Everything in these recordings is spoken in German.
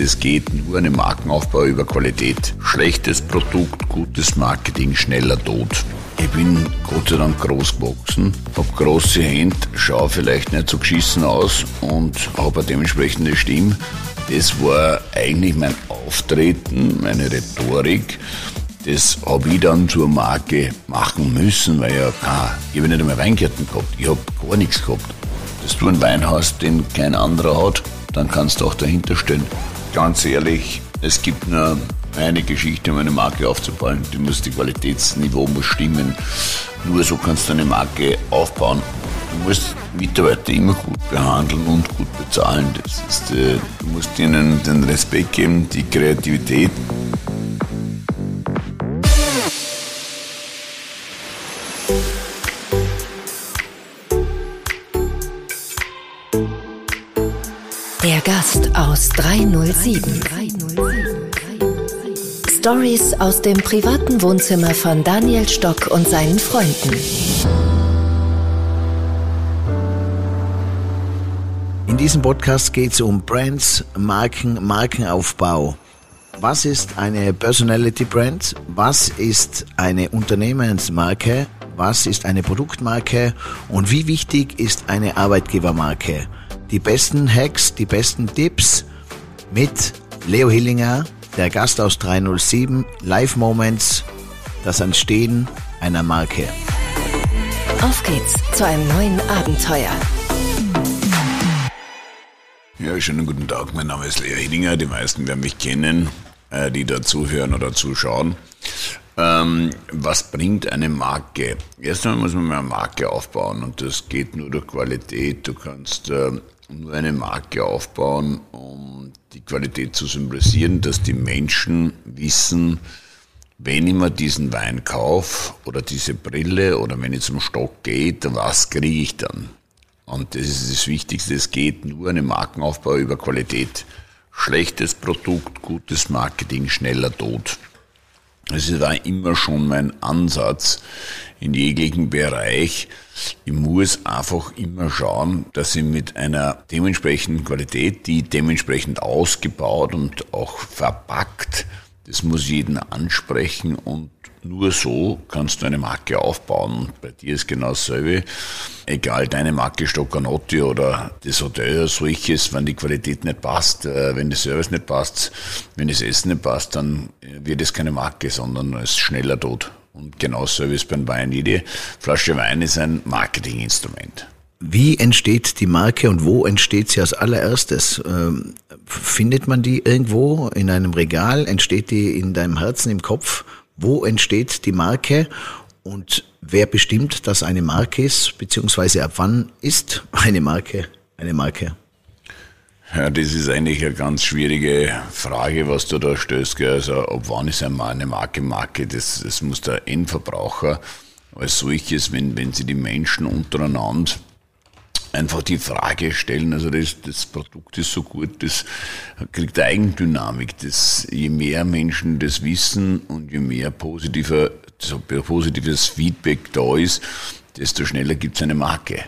Es geht nur eine Markenaufbau über Qualität. Schlechtes Produkt, gutes Marketing, schneller Tod. Ich bin Gott sei Dank groß gewachsen, habe große Hände, schaue vielleicht nicht so geschissen aus und habe eine dementsprechende Stimme. Das war eigentlich mein Auftreten, meine Rhetorik. Das habe ich dann zur Marke machen müssen, weil ja, ah, ich habe nicht einmal Weingärten gehabt, ich habe gar nichts gehabt. Dass du einen Wein hast, den kein anderer hat, dann kannst du auch dahinter stehen. Ganz ehrlich, es gibt nur eine Geschichte, um eine Marke aufzubauen. Die muss, die Qualitätsniveau muss stimmen. Nur so kannst du eine Marke aufbauen. Du musst Mitarbeiter immer gut behandeln und gut bezahlen. Das ist, äh, du musst ihnen den Respekt geben, die Kreativität. Der Gast aus 307. Stories aus dem privaten Wohnzimmer von Daniel Stock und seinen Freunden. In diesem Podcast geht es um Brands, Marken, Markenaufbau. Was ist eine Personality Brand? Was ist eine Unternehmensmarke? Was ist eine Produktmarke? Und wie wichtig ist eine Arbeitgebermarke? Die besten Hacks, die besten Tipps mit Leo Hillinger, der Gast aus 307, Live Moments, das Entstehen einer Marke. Auf geht's zu einem neuen Abenteuer. Ja, schönen guten Tag. Mein Name ist Leo Hillinger. Die meisten werden mich kennen, äh, die da zuhören oder zuschauen. Ähm, was bringt eine Marke? Erst einmal muss man mal eine Marke aufbauen und das geht nur durch Qualität. Du kannst äh, nur eine Marke aufbauen, um die Qualität zu symbolisieren, dass die Menschen wissen, wenn ich mir diesen Wein kaufe oder diese Brille oder wenn ich zum Stock gehe, was kriege ich dann? Und das ist das Wichtigste, es geht nur eine Markenaufbau über Qualität. Schlechtes Produkt, gutes Marketing, schneller Tod. Es war immer schon mein Ansatz in jeglichen Bereich. Ich muss einfach immer schauen, dass ich mit einer dementsprechenden Qualität, die dementsprechend ausgebaut und auch verpackt, das muss jeden ansprechen und nur so kannst du eine Marke aufbauen. Und bei dir ist genau dasselbe. Egal deine Marke Stoccanotti oder das Hotel oder solches, wenn die Qualität nicht passt, äh, wenn der Service nicht passt, wenn das Essen nicht passt, dann wird es keine Marke, sondern es ist schneller tot. Und genau Service beim Wein. Jede Flasche Wein ist ein Marketinginstrument. Wie entsteht die Marke und wo entsteht sie als allererstes? Ähm, findet man die irgendwo in einem Regal? Entsteht die in deinem Herzen, im Kopf? Wo entsteht die Marke und wer bestimmt, dass eine Marke ist, beziehungsweise ab wann ist eine Marke eine Marke? Ja, das ist eigentlich eine ganz schwierige Frage, was du da stellst. Also, ab wann ist eine Marke Marke? Das, das muss der Endverbraucher als solches, wenn, wenn sie die Menschen untereinander einfach die Frage stellen, also das, das Produkt ist so gut, das kriegt Eigendynamik. Das, je mehr Menschen das wissen und je mehr positiver, so positives Feedback da ist, desto schneller gibt es eine Marke.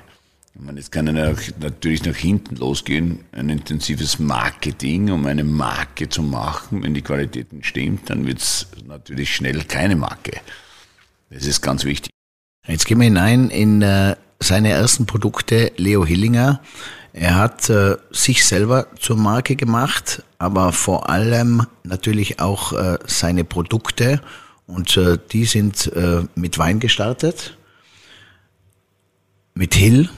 Meine, jetzt kann natürlich nach hinten losgehen, ein intensives Marketing, um eine Marke zu machen. Wenn die Qualität nicht stimmt, dann wird es natürlich schnell keine Marke. Das ist ganz wichtig. Jetzt gehen wir hinein in äh, seine ersten Produkte, Leo Hillinger. Er hat äh, sich selber zur Marke gemacht, aber vor allem natürlich auch äh, seine Produkte und die sind mit Wein gestartet, mit Hill,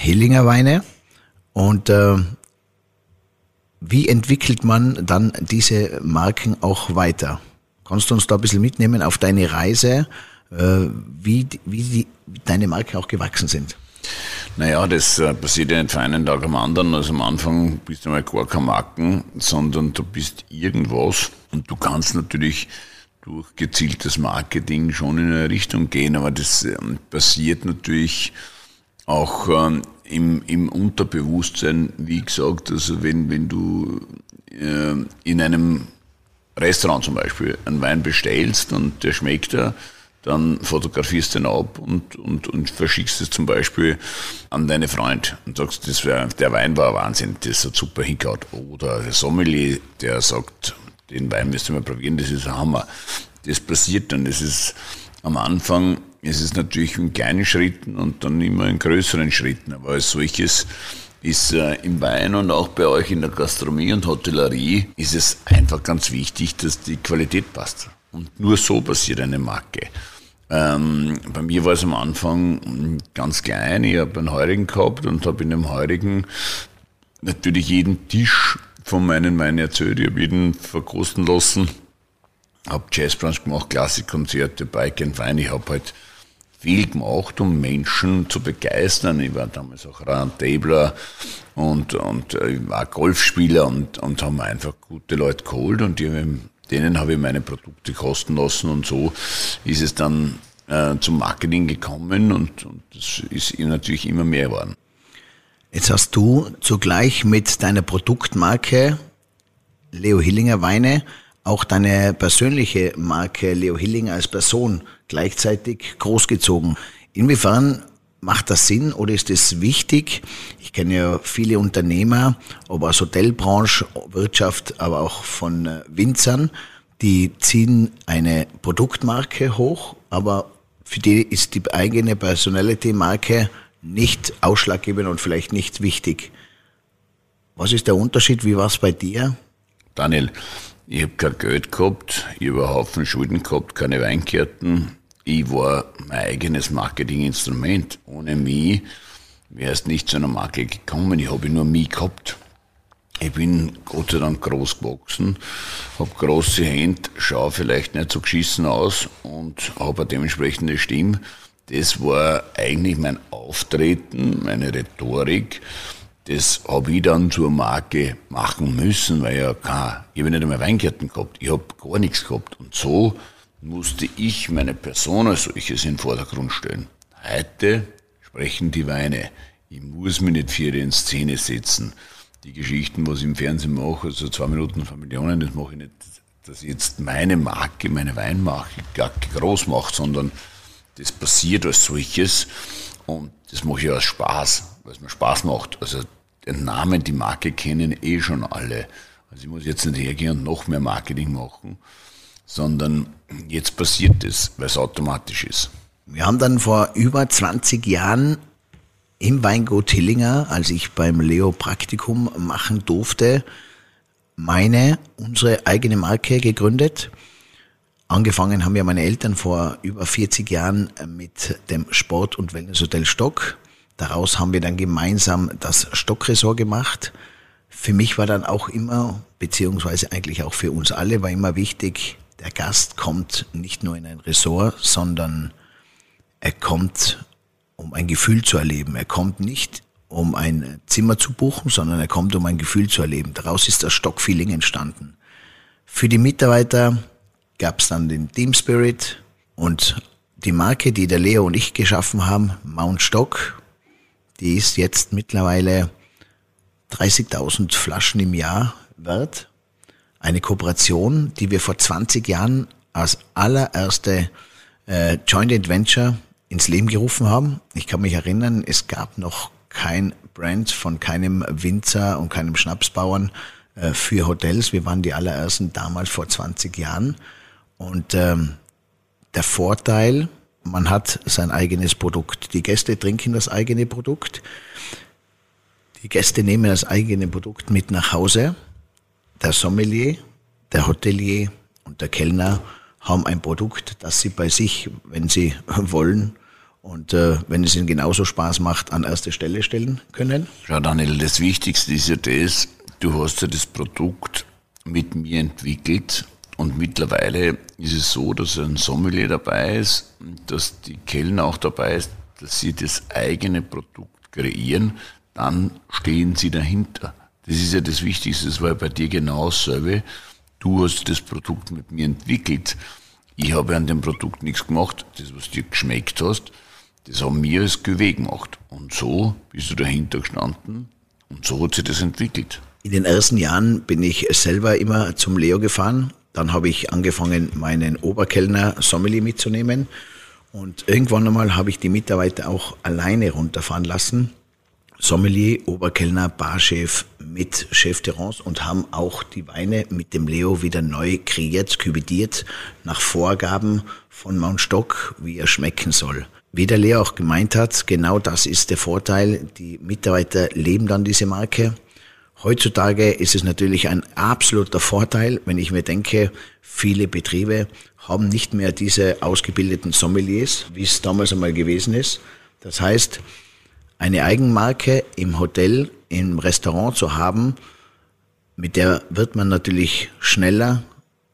Hillinger Weine und äh, wie entwickelt man dann diese Marken auch weiter? Kannst du uns da ein bisschen mitnehmen auf deine Reise? Äh, wie, wie die, deine Marke auch gewachsen sind. Naja, das äh, passiert ja nicht von einem Tag am anderen. Also am Anfang bist du mal gar kein Marken, sondern du bist irgendwas. Und du kannst natürlich durch gezieltes Marketing schon in eine Richtung gehen, aber das ähm, passiert natürlich auch ähm, im, im Unterbewusstsein, wie gesagt, also wenn, wenn du äh, in einem Restaurant zum Beispiel einen Wein bestellst und der schmeckt da, dann fotografierst du den ab und, und, und verschickst es zum Beispiel an deine Freund und sagst, das wär, der Wein war Wahnsinn, das hat super hingehauen. Oder der Sommelier, der sagt, den Wein müsst ihr mal probieren, das ist ein Hammer. Das passiert dann, das ist am Anfang, ist es natürlich in kleinen Schritten und dann immer in größeren Schritten, aber als solches ist äh, im Wein und auch bei euch in der Gastronomie und Hotellerie ist es einfach ganz wichtig, dass die Qualität passt. Und nur so passiert eine Marke. Ähm, bei mir war es am Anfang ganz klein. Ich habe einen Heurigen gehabt und habe in dem Heurigen natürlich jeden Tisch von meinen Weinen erzählt. Ich habe jeden verkosten lassen. Habe Jazzbrunch gemacht, Klassikkonzerte, Bike and Wein. Ich habe halt viel gemacht, um Menschen zu begeistern. Ich war damals auch Roundtabler und, und äh, ich war Golfspieler und, und haben einfach gute Leute geholt und die denen habe ich meine Produkte kosten lassen und so ist es dann äh, zum Marketing gekommen und, und das ist natürlich immer mehr geworden. Jetzt hast du zugleich mit deiner Produktmarke Leo Hillinger Weine auch deine persönliche Marke Leo Hillinger als Person gleichzeitig großgezogen. Inwiefern macht das Sinn oder ist es wichtig? Ich kenne ja viele Unternehmer, ob aus Hotelbranche, Wirtschaft, aber auch von äh, Winzern, die ziehen eine Produktmarke hoch, aber für die ist die eigene Personality-Marke nicht ausschlaggebend und vielleicht nicht wichtig. Was ist der Unterschied? Wie war es bei dir? Daniel, ich habe kein Geld gehabt, ich habe einen Haufen Schulden gehabt, keine Weinkärten. Ich war mein eigenes Marketinginstrument. Ohne mich wäre es nicht zu einer Marke gekommen. Ich habe nur mich gehabt. Ich bin Gott sei Dank groß gewachsen, habe große Hände, schaue vielleicht nicht so geschissen aus und habe eine dementsprechende Stimme. Das war eigentlich mein Auftreten, meine Rhetorik. Das habe ich dann zur Marke machen müssen, weil ja kein, ich habe nicht einmal Weingärten gehabt, ich habe gar nichts gehabt. Und so musste ich meine Person als solches in den Vordergrund stellen. Heute sprechen die Weine. Ich muss mich nicht für in Szene setzen. Die Geschichten, was ich im Fernsehen mache, also zwei Minuten von Millionen, das mache ich nicht, dass ich jetzt meine Marke, meine Weinmarke groß mache, sondern das passiert als solches und das mache ich aus Spaß, weil es mir Spaß macht. Also den Namen, die Marke kennen eh schon alle. Also ich muss jetzt nicht hergehen und noch mehr Marketing machen, sondern jetzt passiert es, weil es automatisch ist. Wir haben dann vor über 20 Jahren im Weingut Hillinger, als ich beim Leo Praktikum machen durfte, meine, unsere eigene Marke gegründet. Angefangen haben ja meine Eltern vor über 40 Jahren mit dem Sport- und Wellnesshotel Stock. Daraus haben wir dann gemeinsam das Stockresort gemacht. Für mich war dann auch immer, beziehungsweise eigentlich auch für uns alle, war immer wichtig, der Gast kommt nicht nur in ein Resort, sondern er kommt, um ein Gefühl zu erleben. Er kommt nicht, um ein Zimmer zu buchen, sondern er kommt, um ein Gefühl zu erleben. Daraus ist das Stockfeeling entstanden. Für die Mitarbeiter gab es dann den Team Spirit und die Marke, die der Leo und ich geschaffen haben, Mount Stock, die ist jetzt mittlerweile 30.000 Flaschen im Jahr wert. Eine Kooperation, die wir vor 20 Jahren als allererste äh, Joint Adventure ins Leben gerufen haben. Ich kann mich erinnern, es gab noch kein Brand von keinem Winzer und keinem Schnapsbauern äh, für Hotels. Wir waren die allerersten damals vor 20 Jahren. Und ähm, der Vorteil, man hat sein eigenes Produkt. Die Gäste trinken das eigene Produkt. Die Gäste nehmen das eigene Produkt mit nach Hause. Der Sommelier, der Hotelier und der Kellner haben ein Produkt, das sie bei sich, wenn sie wollen und äh, wenn es ihnen genauso Spaß macht, an erste Stelle stellen können. Schau Daniel, das Wichtigste ist ja das, du hast ja das Produkt mit mir entwickelt und mittlerweile ist es so, dass ein Sommelier dabei ist, dass die Kellner auch dabei ist, dass sie das eigene Produkt kreieren, dann stehen sie dahinter. Das ist ja das Wichtigste, das war bei dir genau dasselbe. Du hast das Produkt mit mir entwickelt. Ich habe an dem Produkt nichts gemacht. Das, was dir geschmeckt hast, das haben wir als Cuvée gemacht. Und so bist du dahinter gestanden und so hat sich das entwickelt. In den ersten Jahren bin ich selber immer zum Leo gefahren dann habe ich angefangen, meinen Oberkellner Sommelier mitzunehmen. Und irgendwann einmal habe ich die Mitarbeiter auch alleine runterfahren lassen. Sommelier, Oberkellner, Barchef mit Chef de Rance und haben auch die Weine mit dem Leo wieder neu kreiert, kübitiert nach Vorgaben von Mount Stock, wie er schmecken soll. Wie der Leo auch gemeint hat, genau das ist der Vorteil. Die Mitarbeiter leben dann diese Marke. Heutzutage ist es natürlich ein absoluter Vorteil, wenn ich mir denke, viele Betriebe haben nicht mehr diese ausgebildeten Sommeliers, wie es damals einmal gewesen ist. Das heißt, eine Eigenmarke im Hotel, im Restaurant zu haben, mit der wird man natürlich schneller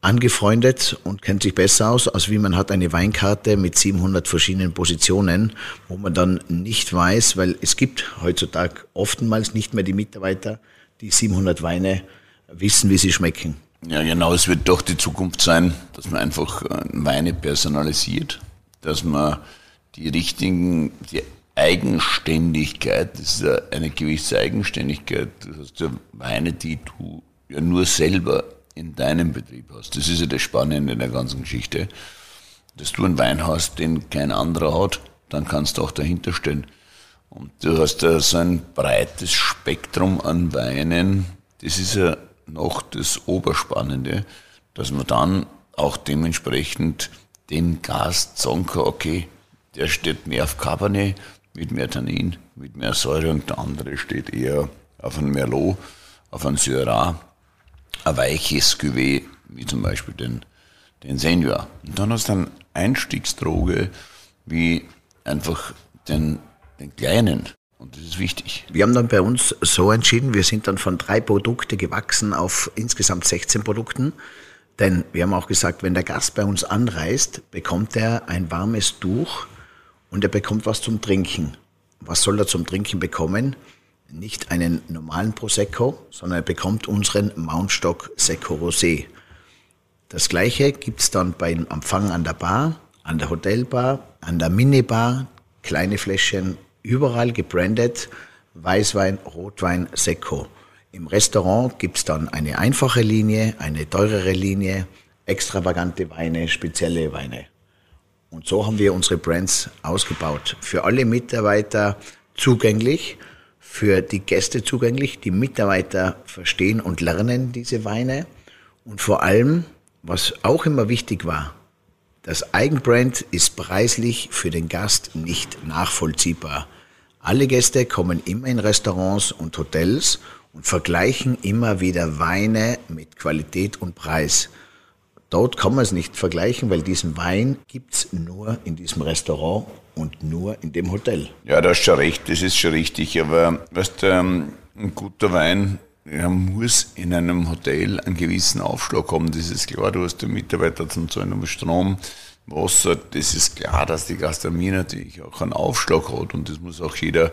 angefreundet und kennt sich besser aus, als wie man hat eine Weinkarte mit 700 verschiedenen Positionen, wo man dann nicht weiß, weil es gibt heutzutage oftmals nicht mehr die Mitarbeiter, die 700 Weine wissen, wie sie schmecken. Ja, genau, es wird doch die Zukunft sein, dass man einfach äh, Weine personalisiert, dass man die richtigen, die Eigenständigkeit, das ist eine gewisse Eigenständigkeit, das heißt ja Weine, die du ja nur selber in deinem Betrieb hast. Das ist ja das Spannende in der ganzen Geschichte. Dass du einen Wein hast, den kein anderer hat, dann kannst du auch dahinter stehen. Und du hast ja so ein breites Spektrum an Weinen. Das ist ja noch das Oberspannende, dass man dann auch dementsprechend dem Gast sagen kann, okay, der steht mehr auf Cabernet, mit mehr Tannin, mit mehr Säure und der andere steht eher auf ein Merlot, auf ein Syrah, ein weiches Cuvée, wie zum Beispiel den, den Senior. Und dann hast du eine Einstiegsdroge wie einfach den, den kleinen. Und das ist wichtig. Wir haben dann bei uns so entschieden, wir sind dann von drei Produkte gewachsen auf insgesamt 16 Produkten. Denn wir haben auch gesagt, wenn der Gast bei uns anreist, bekommt er ein warmes Tuch und er bekommt was zum Trinken. Was soll er zum Trinken bekommen? Nicht einen normalen Prosecco, sondern er bekommt unseren Mountstock Secco Rosé. Das gleiche gibt's dann beim Empfang an der Bar, an der Hotelbar, an der Minibar, kleine Fläschchen, überall gebrandet, Weißwein, Rotwein, Secco. Im Restaurant gibt's dann eine einfache Linie, eine teurere Linie, extravagante Weine, spezielle Weine. Und so haben wir unsere Brands ausgebaut. Für alle Mitarbeiter zugänglich, für die Gäste zugänglich. Die Mitarbeiter verstehen und lernen diese Weine. Und vor allem, was auch immer wichtig war, das Eigenbrand ist preislich für den Gast nicht nachvollziehbar. Alle Gäste kommen immer in Restaurants und Hotels und vergleichen immer wieder Weine mit Qualität und Preis. Dort kann man es nicht vergleichen, weil diesen Wein gibt's nur in diesem Restaurant und nur in dem Hotel. Ja, das ist schon recht, das ist schon richtig. Aber weißt, ähm, ein guter Wein ja, muss in einem Hotel einen gewissen Aufschlag haben. Das ist klar, du hast den Mitarbeiter zum Zahlen Strom, Wasser. Das ist klar, dass die Gastronomie natürlich auch einen Aufschlag hat und das muss auch jeder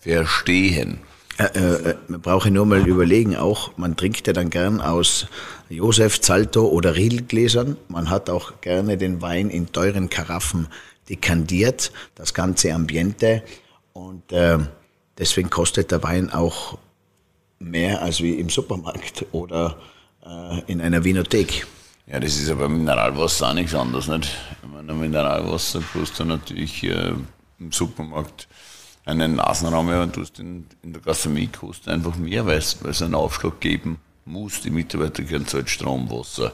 verstehen. Äh, äh, man brauche nur mal überlegen, auch man trinkt ja dann gern aus Josef, Zalto oder Riedelgläsern. Man hat auch gerne den Wein in teuren Karaffen dekandiert, das ganze Ambiente. Und äh, deswegen kostet der Wein auch mehr als wie im Supermarkt oder äh, in einer Winothek. Ja, das ist aber Mineralwasser auch nichts anderes, nicht? Ich meine, Mineralwasser kostet natürlich äh, im Supermarkt einen Nasenraum und du hast in, in der Gastronomie kostet einfach mehr, weil es, einen Aufschlag geben muss. Die Mitarbeiter können halt Strom, Wasser.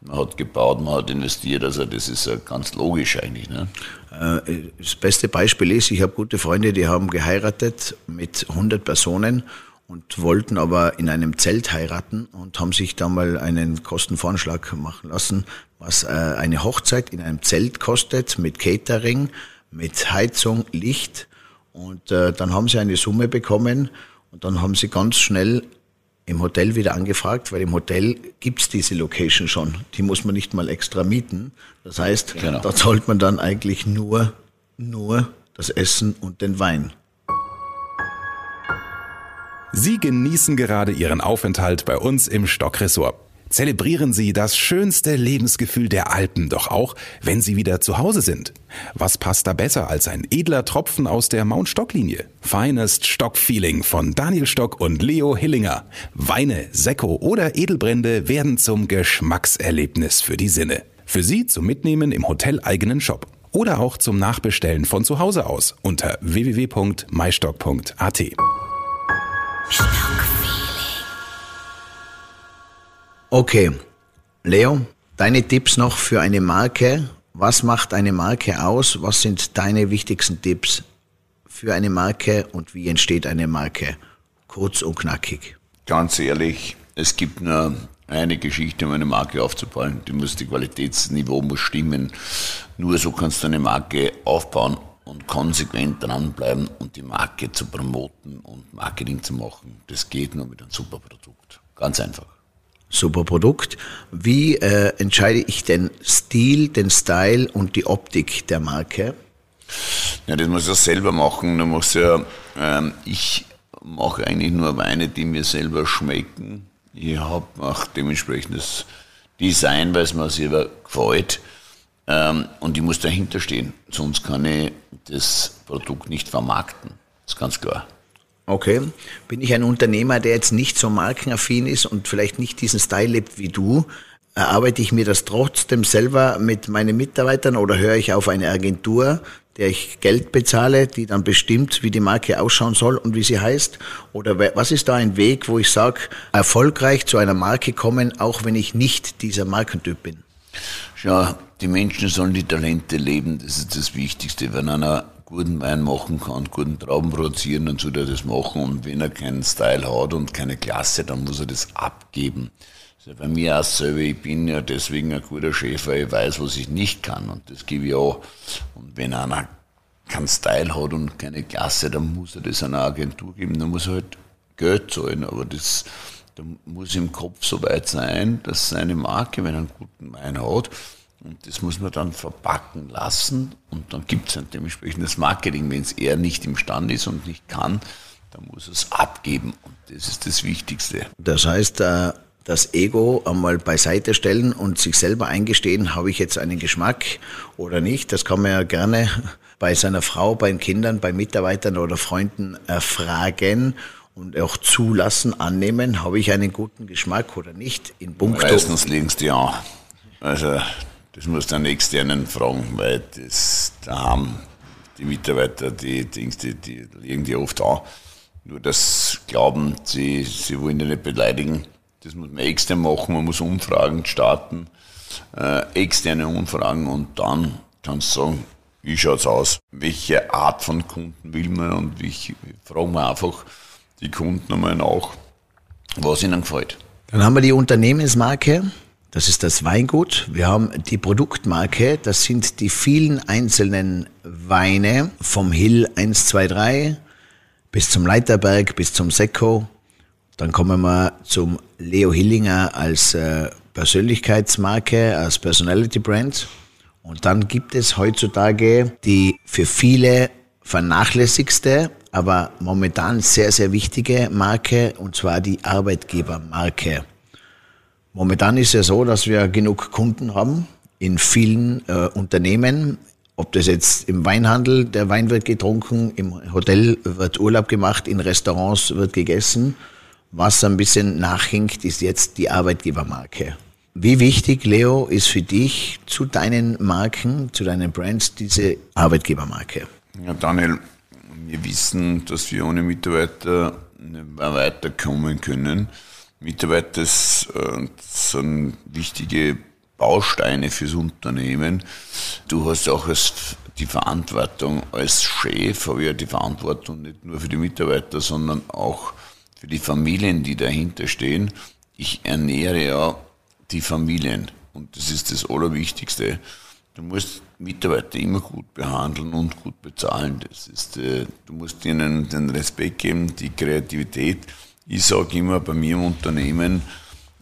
Man hat gebaut, man hat investiert, also das ist ganz logisch eigentlich. Ne? Äh, das beste Beispiel ist, ich habe gute Freunde, die haben geheiratet mit 100 Personen und wollten aber in einem Zelt heiraten und haben sich da mal einen Kostenvoranschlag machen lassen, was äh, eine Hochzeit in einem Zelt kostet mit Catering, mit Heizung, Licht und äh, dann haben sie eine Summe bekommen und dann haben sie ganz schnell im Hotel wieder angefragt, weil im Hotel gibt's diese Location schon. Die muss man nicht mal extra mieten. Das heißt, genau. da zahlt man dann eigentlich nur, nur das Essen und den Wein. Sie genießen gerade Ihren Aufenthalt bei uns im Stockressort. Zelebrieren Sie das schönste Lebensgefühl der Alpen doch auch, wenn Sie wieder zu Hause sind. Was passt da besser als ein edler Tropfen aus der Mount Stock Linie? Finest Stock Feeling von Daniel Stock und Leo Hillinger. Weine, Sekko oder Edelbrände werden zum Geschmackserlebnis für die Sinne. Für Sie zum Mitnehmen im hoteleigenen Shop. oder auch zum Nachbestellen von zu Hause aus unter www.mystock.at. Okay, Leo, deine Tipps noch für eine Marke. Was macht eine Marke aus? Was sind deine wichtigsten Tipps für eine Marke und wie entsteht eine Marke? Kurz und knackig. Ganz ehrlich, es gibt nur eine Geschichte, um eine Marke aufzubauen. Die muss, die Qualitätsniveau muss stimmen. Nur so kannst du eine Marke aufbauen und konsequent dranbleiben und die Marke zu promoten und Marketing zu machen. Das geht nur mit einem super Produkt. Ganz einfach super Produkt. Wie äh, entscheide ich den Stil, den Style und die Optik der Marke? Ja, das muss ich selber machen. Da muss ja, ähm, ich mache eigentlich nur Weine, die mir selber schmecken. Ich habe auch dementsprechend das Design, weil es mir selber gefällt. Ähm, und ich muss dahinter stehen. Sonst kann ich das Produkt nicht vermarkten. Das ist ganz klar. Okay. Bin ich ein Unternehmer, der jetzt nicht so markenaffin ist und vielleicht nicht diesen Style lebt wie du? Erarbeite ich mir das trotzdem selber mit meinen Mitarbeitern oder höre ich auf eine Agentur, der ich Geld bezahle, die dann bestimmt, wie die Marke ausschauen soll und wie sie heißt? Oder was ist da ein Weg, wo ich sage, erfolgreich zu einer Marke kommen, auch wenn ich nicht dieser Markentyp bin? Schau, die Menschen sollen die Talente leben, das ist das Wichtigste. Wenn einer guten Wein machen kann, guten Trauben produzieren, dann soll er das machen. Und wenn er keinen Style hat und keine Klasse, dann muss er das abgeben. Also bei mir auch selber, ich bin ja deswegen ein guter weil ich weiß, was ich nicht kann. Und das gebe ich auch. Und wenn einer keinen Style hat und keine Klasse, dann muss er das einer Agentur geben, dann muss er halt Geld zahlen. Aber das, da muss im Kopf so weit sein, dass seine Marke, wenn er einen guten Wein hat, und das muss man dann verpacken lassen und dann gibt es ein dementsprechendes Marketing. Wenn es er nicht imstande ist und nicht kann, dann muss es abgeben und das ist das Wichtigste. Das heißt, äh, das Ego einmal beiseite stellen und sich selber eingestehen, habe ich jetzt einen Geschmack oder nicht. Das kann man ja gerne bei seiner Frau, bei den Kindern, bei Mitarbeitern oder Freunden erfragen und auch zulassen, annehmen, habe ich einen guten Geschmack oder nicht. In puncto Meistens du ja. Also das muss dann externen fragen, weil das, da haben die Mitarbeiter, die, die, die, die liegen die oft an. Nur das Glauben, sie, sie wollen ja nicht beleidigen. Das muss man extern machen, man muss Umfragen starten, äh, externe Umfragen und dann kannst du sagen, wie schaut's aus? Welche Art von Kunden will man und ich frage wir einfach die Kunden einmal nach, was ihnen gefällt. Dann haben wir die Unternehmensmarke. Das ist das Weingut. Wir haben die Produktmarke. Das sind die vielen einzelnen Weine vom Hill 123 bis zum Leiterberg, bis zum Sekko. Dann kommen wir zum Leo Hillinger als äh, Persönlichkeitsmarke, als Personality Brand. Und dann gibt es heutzutage die für viele vernachlässigste, aber momentan sehr, sehr wichtige Marke, und zwar die Arbeitgebermarke. Momentan ist ja so, dass wir genug Kunden haben in vielen äh, Unternehmen. Ob das jetzt im Weinhandel, der Wein wird getrunken, im Hotel wird Urlaub gemacht, in Restaurants wird gegessen. Was ein bisschen nachhinkt, ist jetzt die Arbeitgebermarke. Wie wichtig, Leo, ist für dich zu deinen Marken, zu deinen Brands diese Arbeitgebermarke? Ja, Daniel, wir wissen, dass wir ohne Mitarbeiter nicht mehr weiterkommen können. Mitarbeiter äh, sind wichtige Bausteine fürs Unternehmen. Du hast auch als die Verantwortung als Chef, habe ich ja die Verantwortung nicht nur für die Mitarbeiter, sondern auch für die Familien, die dahinter stehen. Ich ernähre ja die Familien und das ist das Allerwichtigste. Du musst Mitarbeiter immer gut behandeln und gut bezahlen. Das ist, äh, du musst ihnen den Respekt geben, die Kreativität ich sage immer, bei mir im Unternehmen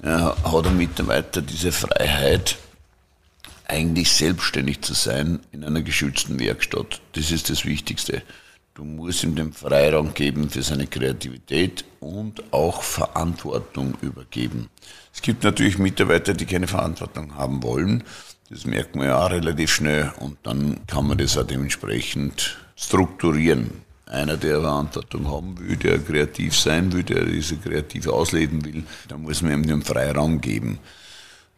äh, hat ein Mitarbeiter diese Freiheit, eigentlich selbstständig zu sein in einer geschützten Werkstatt. Das ist das Wichtigste. Du musst ihm den Freiraum geben für seine Kreativität und auch Verantwortung übergeben. Es gibt natürlich Mitarbeiter, die keine Verantwortung haben wollen. Das merkt man ja auch relativ schnell und dann kann man das auch dementsprechend strukturieren einer, der Verantwortung haben will, der kreativ sein will, der diese kreativ ausleben will, da muss man ihm den Freiraum geben.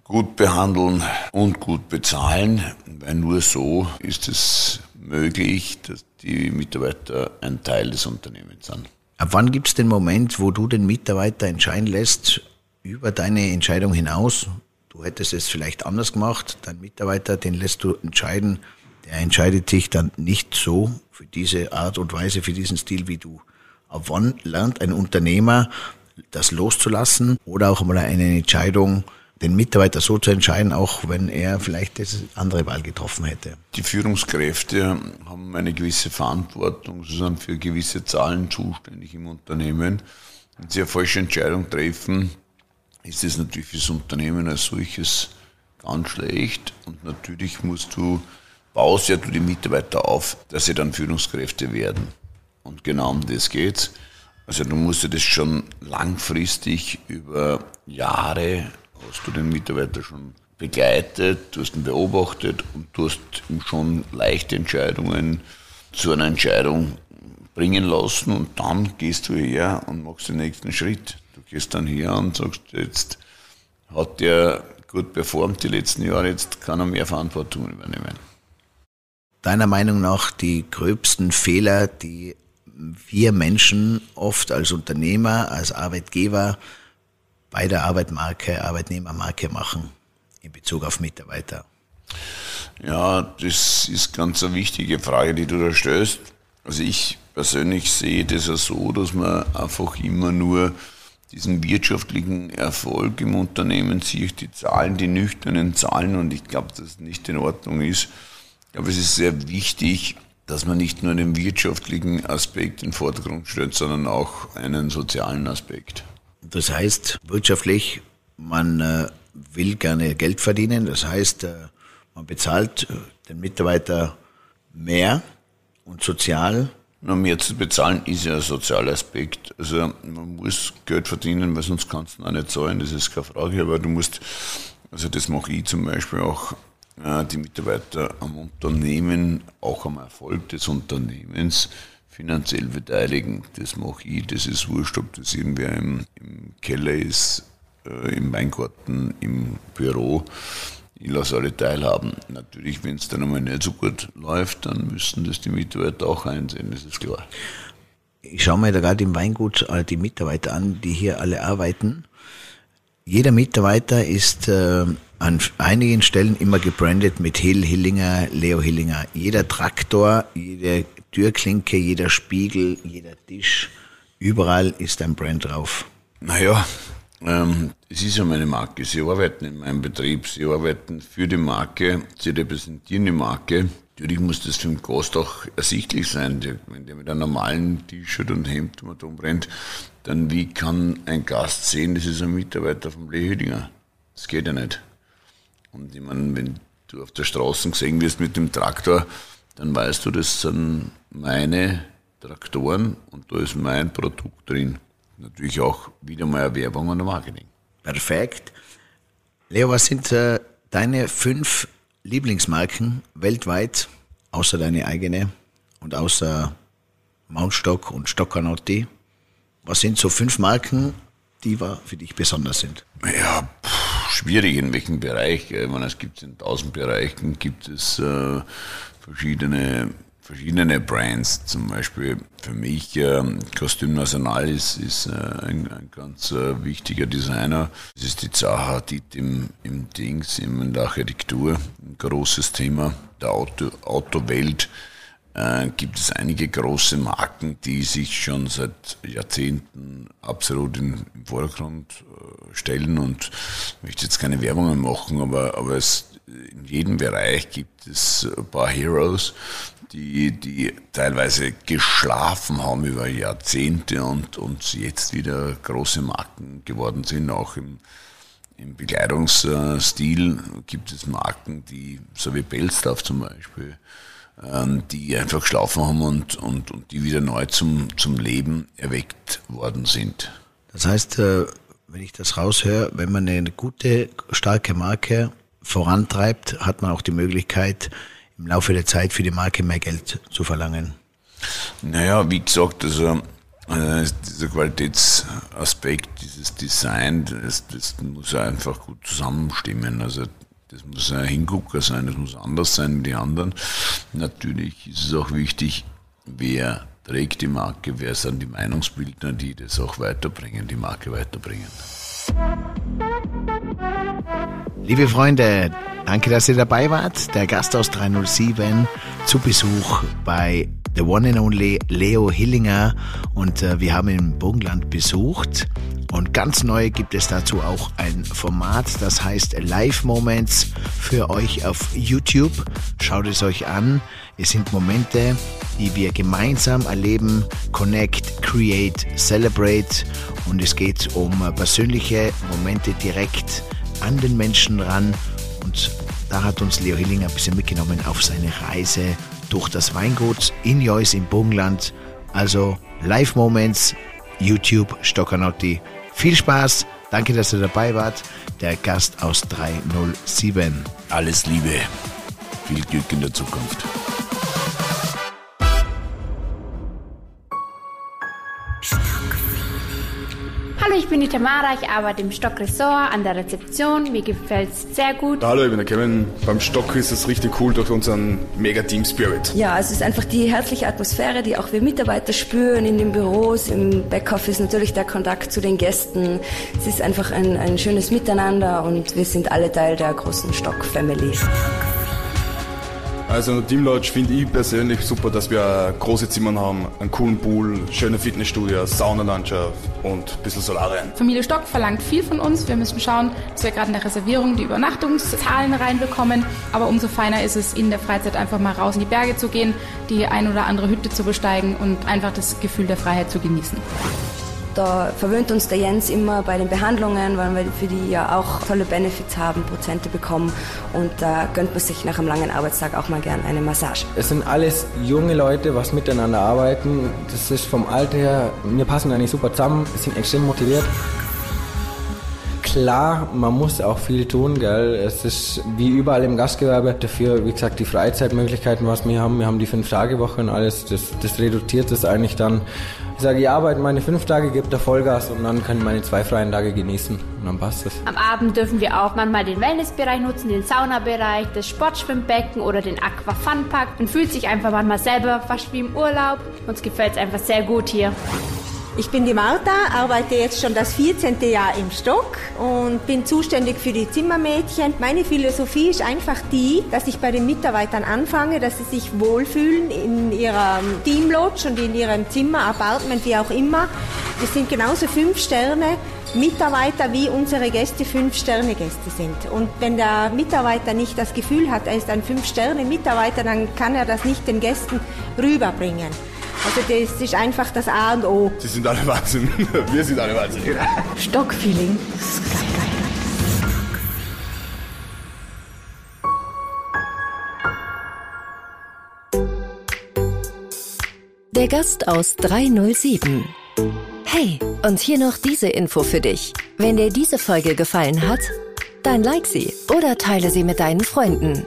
gut behandeln und gut bezahlen, weil nur so ist es möglich, dass die Mitarbeiter ein Teil des Unternehmens sind. Ab wann gibt es den Moment, wo du den Mitarbeiter entscheiden lässt, über deine Entscheidung hinaus? Du hättest es vielleicht anders gemacht, dein Mitarbeiter, den lässt du entscheiden, der entscheidet sich dann nicht so für diese Art und Weise, für diesen Stil wie du. Ab wann lernt ein Unternehmer, das loszulassen oder auch mal eine Entscheidung, den Mitarbeiter so zu entscheiden, auch wenn er vielleicht das andere Wahl getroffen hätte. Die Führungskräfte haben eine gewisse Verantwortung, sie sind für gewisse Zahlen zuständig im Unternehmen. Wenn sie eine falsche Entscheidung treffen, ist es natürlich für das Unternehmen als solches ganz schlecht. Und natürlich musst du, baust ja du die Mitarbeiter auf, dass sie dann Führungskräfte werden. Und genau um das geht's. Also du musst ja das schon langfristig über Jahre hast du den Mitarbeiter schon begleitet, du hast ihn beobachtet und du hast ihm schon leichte Entscheidungen zu einer Entscheidung bringen lassen und dann gehst du her und machst den nächsten Schritt. Du gehst dann her und sagst, jetzt hat der gut performt die letzten Jahre, jetzt kann er mehr Verantwortung übernehmen. Deiner Meinung nach die gröbsten Fehler, die wir Menschen oft als Unternehmer, als Arbeitgeber bei der Arbeitmarke, Arbeitnehmermarke machen in Bezug auf Mitarbeiter? Ja, das ist ganz eine wichtige Frage, die du da stellst. Also ich persönlich sehe das ja so, dass man einfach immer nur diesen wirtschaftlichen Erfolg im Unternehmen sieht, die Zahlen, die nüchternen Zahlen und ich glaube, dass es nicht in Ordnung ist. Aber es ist sehr wichtig, dass man nicht nur den wirtschaftlichen Aspekt in den Vordergrund stellt, sondern auch einen sozialen Aspekt. Das heißt, wirtschaftlich, man äh, will gerne Geld verdienen. Das heißt, äh, man bezahlt äh, den Mitarbeiter mehr und sozial. Na, mehr zu bezahlen ist ja ein sozialer Aspekt. Also man muss Geld verdienen, weil sonst kannst du auch nicht zahlen, das ist keine Frage. Aber du musst, also das mache ich zum Beispiel auch, die Mitarbeiter am Unternehmen, auch am Erfolg des Unternehmens finanziell beteiligen. Das mache ich, das ist wurscht, ob das irgendwer im, im Keller ist, äh, im Weingarten, im Büro. Ich lasse alle teilhaben. Natürlich, wenn es dann einmal nicht so gut läuft, dann müssen das die Mitarbeiter auch einsehen, das ist klar. Ich schaue mir da gerade im Weingut die Mitarbeiter an, die hier alle arbeiten. Jeder Mitarbeiter ist äh, an einigen Stellen immer gebrandet mit Hill, Hillinger, Leo Hillinger. Jeder Traktor, jede Türklinke, jeder Spiegel, jeder Tisch, überall ist ein Brand drauf. Naja, ähm, es ist ja meine Marke. Sie arbeiten in meinem Betrieb, sie arbeiten für die Marke, sie repräsentieren die Marke. Natürlich muss das für den Gast auch ersichtlich sein. Wenn der mit einem normalen T-Shirt und Hemd brennt, dann wie kann ein Gast sehen, das ist ein Mitarbeiter vom Lehödinger? Das geht ja nicht. Und ich meine, wenn du auf der Straße gesehen wirst mit dem Traktor, dann weißt du, das sind meine Traktoren und da ist mein Produkt drin. Natürlich auch wieder mal eine Werbung und Marketing. Perfekt. Leo, was sind äh, deine fünf Lieblingsmarken weltweit, außer deine eigene und außer Mountstock und Stoccanotti? Was sind so fünf Marken, die für dich besonders sind? Ja, pff, schwierig in welchem Bereich. Ich meine, es gibt in tausend Bereichen gibt es äh, verschiedene verschiedene Brands, zum Beispiel für mich äh, Kostüm National ist, ist äh, ein, ein, ganz äh, wichtiger Designer. Das ist die Zaha Hadid im, im Dings, in der Architektur, ein großes Thema der Auto, Autowelt. Äh, gibt es einige große Marken, die sich schon seit Jahrzehnten absolut in, im Vordergrund äh, stellen und ich möchte jetzt keine Werbungen machen, aber, aber es, in jedem Bereich gibt es ein paar Heroes, die, die teilweise geschlafen haben über Jahrzehnte und, und jetzt wieder große Marken geworden sind. Auch im, im Bekleidungsstil gibt es Marken, die, so wie Bellstaff zum Beispiel, die einfach geschlafen haben und, und, und die wieder neu zum, zum Leben erweckt worden sind. Das heißt, äh, wenn ich das raushöre, wenn man eine gute, starke Marke vorantreibt, hat man auch die Möglichkeit, im Laufe der Zeit für die Marke mehr Geld zu verlangen? Naja, wie gesagt, also äh, dieser Qualitätsaspekt, dieses Design, das, das muss einfach gut zusammenstimmen. Also das muss ein Hingucker sein, das muss anders sein wie die anderen. Natürlich ist es auch wichtig, wer trägt die Marke, wer sind die Meinungsbildner, die das auch weiterbringen, die Marke weiterbringen. Liebe Freunde, danke, dass ihr dabei wart. Der Gast aus 307 zu Besuch bei The One and Only Leo Hillinger und äh, wir haben ihn im Burgenland besucht. Und ganz neu gibt es dazu auch ein Format, das heißt Live Moments für euch auf YouTube. Schaut es euch an. Es sind Momente, die wir gemeinsam erleben. Connect, Create, Celebrate. Und es geht um persönliche Momente direkt an den Menschen ran. Und da hat uns Leo Hillinger ein bisschen mitgenommen auf seine Reise durch das Weingut in Joyce im Burgenland. Also Live Moments, YouTube, Stoccanotti. Viel Spaß, danke, dass ihr dabei wart. Der Gast aus 307. Alles Liebe, viel Glück in der Zukunft. Hallo, ich bin die Tamara, ich arbeite im Stock Ressort an der Rezeption. Mir gefällt es sehr gut. Hallo, ich bin der Kevin. Beim Stock ist es richtig cool durch unseren Mega Team Spirit. Ja, es ist einfach die herzliche Atmosphäre, die auch wir Mitarbeiter spüren in den Büros, im Backoffice, natürlich der Kontakt zu den Gästen. Es ist einfach ein, ein schönes Miteinander und wir sind alle Teil der großen Stock Family. Also Team Lodge finde ich persönlich super, dass wir große Zimmer haben, einen coolen Pool, schöne Fitnessstudios, Saunalandschaft und ein bisschen Solarien. Familie Stock verlangt viel von uns. Wir müssen schauen, dass wir gerade in der Reservierung die Übernachtungszahlen reinbekommen. Aber umso feiner ist es, in der Freizeit einfach mal raus in die Berge zu gehen, die ein oder andere Hütte zu besteigen und einfach das Gefühl der Freiheit zu genießen. Da verwöhnt uns der Jens immer bei den Behandlungen, weil wir für die ja auch tolle Benefits haben, Prozente bekommen und da gönnt man sich nach einem langen Arbeitstag auch mal gern eine Massage. Es sind alles junge Leute, was miteinander arbeiten. Das ist vom Alter her, wir passen eigentlich super zusammen, sind extrem motiviert. Klar, man muss auch viel tun, gell. Es ist wie überall im Gastgewerbe. Dafür, wie gesagt, die Freizeitmöglichkeiten, was wir haben. Wir haben die Fünf-Tage-Woche und alles. Das, das reduziert es eigentlich dann. Ich sage, ich arbeite meine fünf Tage, gebe da Vollgas und dann kann ich meine zwei freien Tage genießen. Und dann passt es. Am Abend dürfen wir auch manchmal den Wellnessbereich nutzen, den Saunabereich, das Sportschwimmbecken oder den Aqua Fun Park. Man fühlt sich einfach manchmal selber fast wie im Urlaub. Uns gefällt es einfach sehr gut hier. Ich bin die Martha, arbeite jetzt schon das 14. Jahr im Stock und bin zuständig für die Zimmermädchen. Meine Philosophie ist einfach die, dass ich bei den Mitarbeitern anfange, dass sie sich wohlfühlen in ihrem Teamlodge und in ihrem Zimmer, Apartment, wie auch immer. Wir sind genauso fünf Sterne Mitarbeiter wie unsere Gäste Fünf-Sterne-Gäste sind. Und wenn der Mitarbeiter nicht das Gefühl hat, er ist ein Fünf-Sterne-Mitarbeiter, dann kann er das nicht den Gästen rüberbringen. Also das ist einfach das A und O. Sie sind alle Wahnsinn. Wir sind alle Wahnsinn. Stockfeeling. Das ist geil, geil. Der Gast aus 307. Hey, und hier noch diese Info für dich. Wenn dir diese Folge gefallen hat, dann like sie oder teile sie mit deinen Freunden.